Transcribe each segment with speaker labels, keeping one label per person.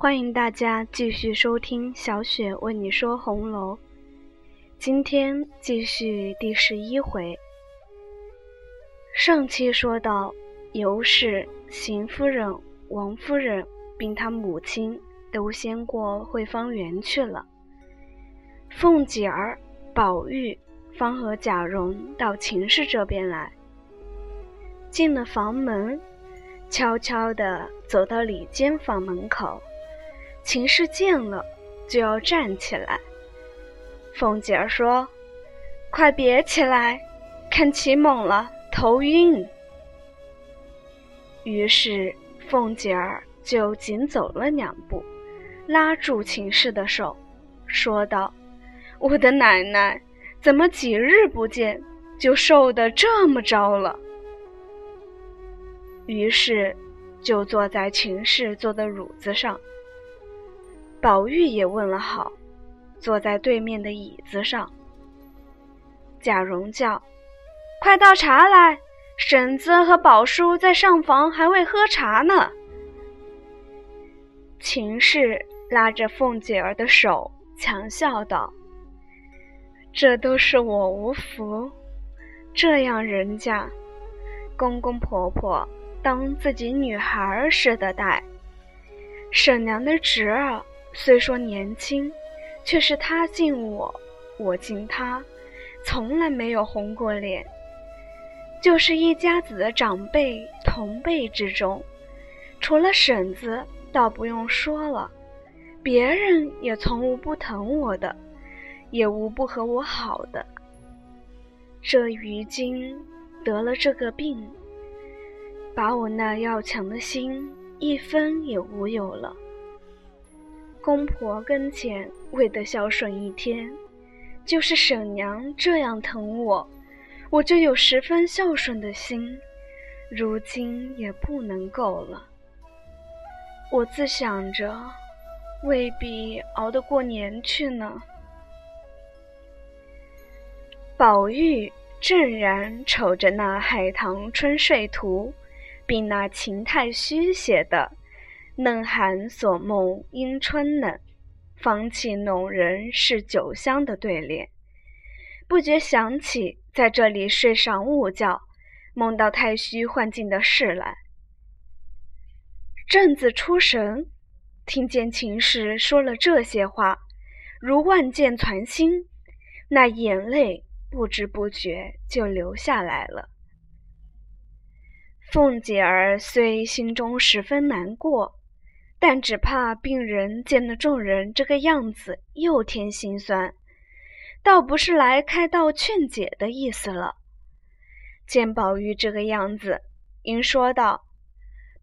Speaker 1: 欢迎大家继续收听小雪为你说红楼。今天继续第十一回。上期说到，尤氏、邢夫人、王夫人并她母亲都先过惠芳园去了。凤姐儿、宝玉方和贾蓉到秦氏这边来，进了房门，悄悄地走到里间房门口。秦氏见了，就要站起来。凤姐儿说：“快别起来，看起猛了，头晕。”于是凤姐儿就紧走了两步，拉住秦氏的手，说道。我的奶奶，怎么几日不见就瘦得这么着了？于是就坐在秦氏坐的褥子上。宝玉也问了好，坐在对面的椅子上。贾蓉叫：“快倒茶来，婶子和宝叔在上房还未喝茶呢。”秦氏拉着凤姐儿的手，强笑道。这都是我无福，这样人家公公婆婆当自己女孩儿似的待。婶娘的侄儿虽说年轻，却是他敬我，我敬他，从来没有红过脸。就是一家子的长辈同辈之中，除了婶子，倒不用说了，别人也从无不疼我的。也无不和我好的。这于今得了这个病，把我那要强的心一分也无有了。公婆跟前为得孝顺一天，就是婶娘这样疼我，我就有十分孝顺的心，如今也不能够了。我自想着，未必熬得过年去呢。宝玉正然瞅着那《海棠春睡图》，并那秦太虚写的“嫩寒锁梦因春冷，芳气弄人是酒香”的对联，不觉想起在这里睡上午觉，梦到太虚幻境的事来。正自出神，听见秦氏说了这些话，如万箭攒心，那眼泪。不知不觉就流下来了。凤姐儿虽心中十分难过，但只怕病人见了众人这个样子，又添心酸，倒不是来开道劝解的意思了。见宝玉这个样子，应说道：“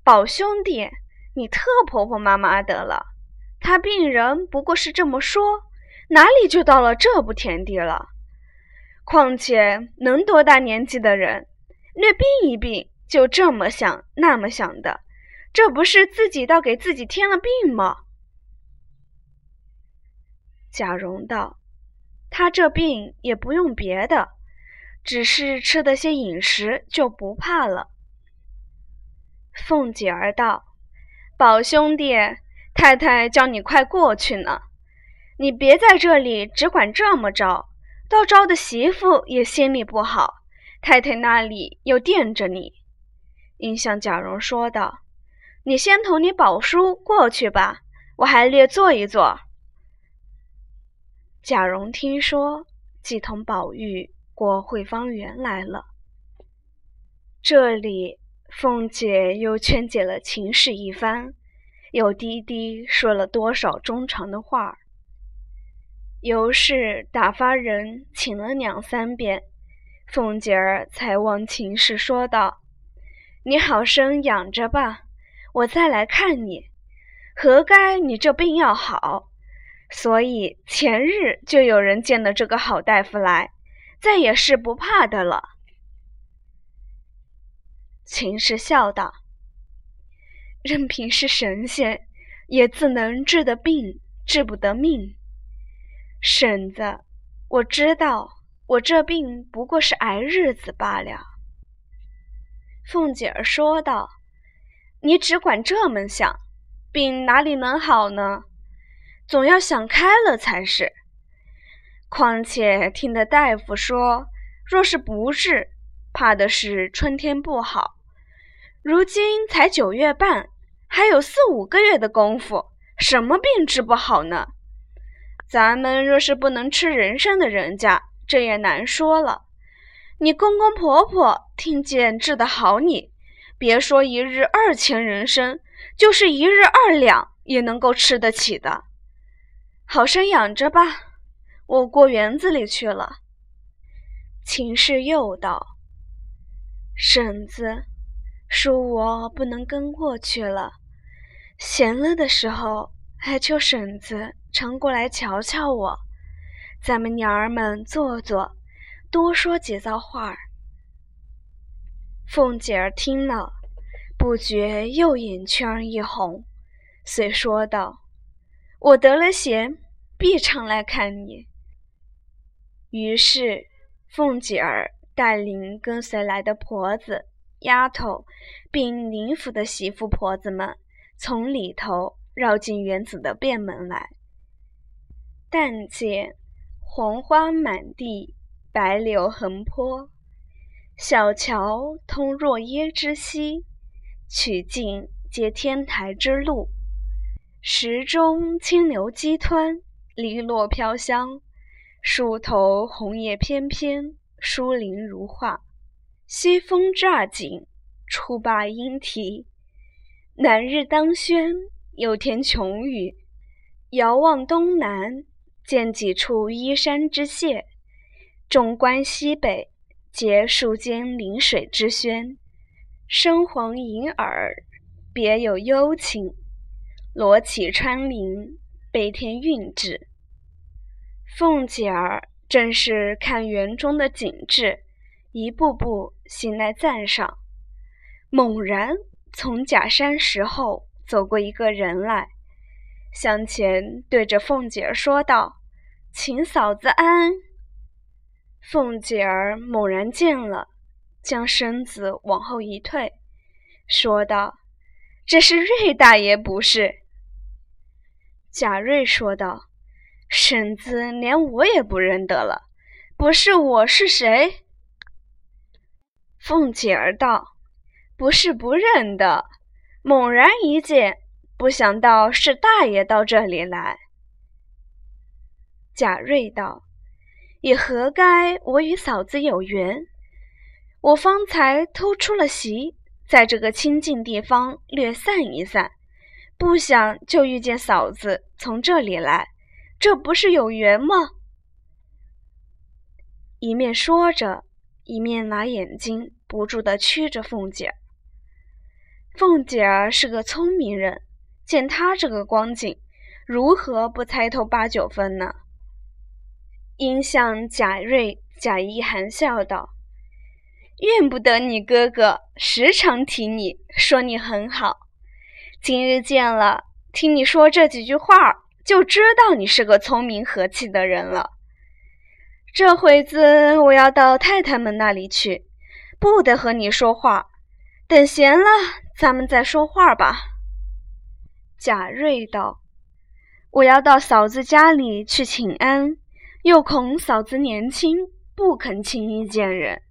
Speaker 1: 宝兄弟，你特婆婆妈妈的了。他病人不过是这么说，哪里就到了这步田地了？”况且能多大年纪的人，略病一病就这么想那么想的，这不是自己倒给自己添了病吗？贾蓉道：“他这病也不用别的，只是吃的些饮食就不怕了。”凤姐儿道：“宝兄弟，太太叫你快过去呢，你别在这里只管这么着。”到招的媳妇也心里不好，太太那里又惦着你，应向贾蓉说道：“你先同你宝叔过去吧，我还略坐一坐。”贾蓉听说，即同宝玉过惠芳园来了。这里凤姐又劝解了秦氏一番，又低低说了多少衷肠的话。尤氏打发人请了两三遍，凤姐儿才望秦氏说道：“你好生养着吧，我再来看你。何该你这病要好，所以前日就有人见了这个好大夫来，再也是不怕的了。”秦氏笑道：“任凭是神仙，也自能治得病，治不得命。”婶子，我知道，我这病不过是挨日子罢了。凤姐儿说道：“你只管这么想，病哪里能好呢？总要想开了才是。况且听得大夫说，若是不治，怕的是春天不好。如今才九月半，还有四五个月的功夫，什么病治不好呢？咱们若是不能吃人参的人家，这也难说了。你公公婆婆听见治得好，你别说一日二钱人参，就是一日二两也能够吃得起的。好生养着吧，我过园子里去了。秦氏又道：“婶子，恕我不能跟过去了。闲了的时候，还求婶子。”常过来瞧瞧我，咱们娘儿们坐坐，多说几遭话儿。凤姐儿听了，不觉又眼圈一红，遂说道：“我得了闲，必常来看你。”于是，凤姐儿带领跟随来的婆子、丫头，并林府的媳妇婆子们，从里头绕进园子的便门来。但见黄花满地，白柳横坡，小桥通若耶之溪，曲径接天台之路。石中清流激湍，篱落飘香；树头红叶翩翩，疏林如画。西风乍景，初罢莺啼。南日当轩，又添琼宇。遥望东南。见几处依山之榭，纵观西北，结树间临水之轩，深黄银耳，别有幽情。罗绮穿林，悲天韵致。凤姐儿正是看园中的景致，一步步行来赞赏，猛然从假山石后走过一个人来。向前对着凤姐儿说道：“请嫂子安。”凤姐儿猛然见了，将身子往后一退，说道：“这是瑞大爷不是？”贾瑞说道：“婶子连我也不认得了，不是我是谁？”凤姐儿道：“不是不认得，猛然一见。”不想到是大爷到这里来。贾瑞道：“也何该我与嫂子有缘？我方才偷出了席，在这个清静地方略散一散，不想就遇见嫂子从这里来，这不是有缘吗？”一面说着，一面拿眼睛不住地觑着凤姐儿。凤姐儿是个聪明人。见他这个光景，如何不猜透八九分呢？因向贾瑞贾一含笑道：“怨不得你哥哥时常提你，说你很好。今日见了，听你说这几句话，就知道你是个聪明和气的人了。这会子我要到太太们那里去，不得和你说话。等闲了，咱们再说话吧。”贾瑞道：“我要到嫂子家里去请安，又恐嫂子年轻，不肯轻易见人。”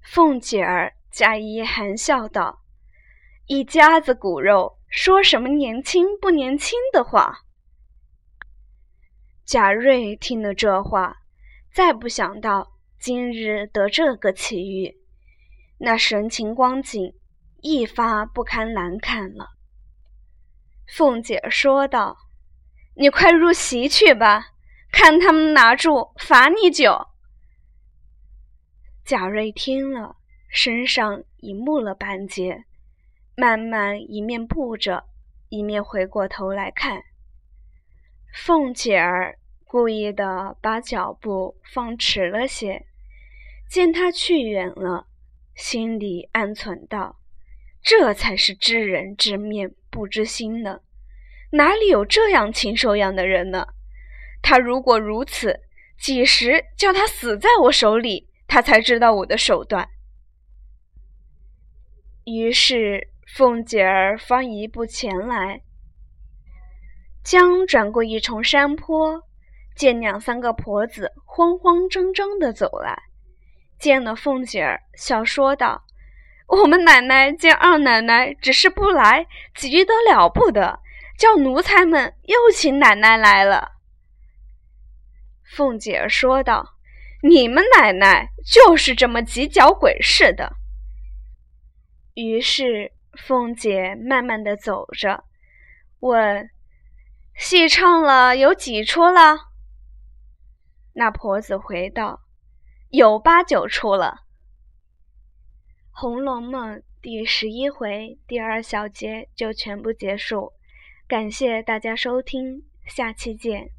Speaker 1: 凤姐儿假意含笑道：“一家子骨肉，说什么年轻不年轻的话？”贾瑞听了这话，再不想到今日得这个奇遇，那神情光景一发不堪难看了。凤姐说道：“你快入席去吧，看他们拿住罚你酒。”贾瑞听了，身上已木了半截，慢慢一面步着，一面回过头来看。凤姐儿故意的把脚步放迟了些，见他去远了，心里暗存道。这才是知人知面不知心呢，哪里有这样禽兽样的人呢？他如果如此，几时叫他死在我手里，他才知道我的手段。于是凤姐儿方一步前来，将转过一重山坡，见两三个婆子慌慌张张的走来，见了凤姐儿，笑说道：“我们奶奶见二奶奶只是不来，急得了不得，叫奴才们又请奶奶来了。”凤姐说道：“你们奶奶就是这么急脚鬼似的。”于是。凤姐慢慢的走着，问：“戏唱了有几出了？”那婆子回道：“有八九出了。”《红楼梦》第十一回第二小节就全部结束，感谢大家收听，下期见。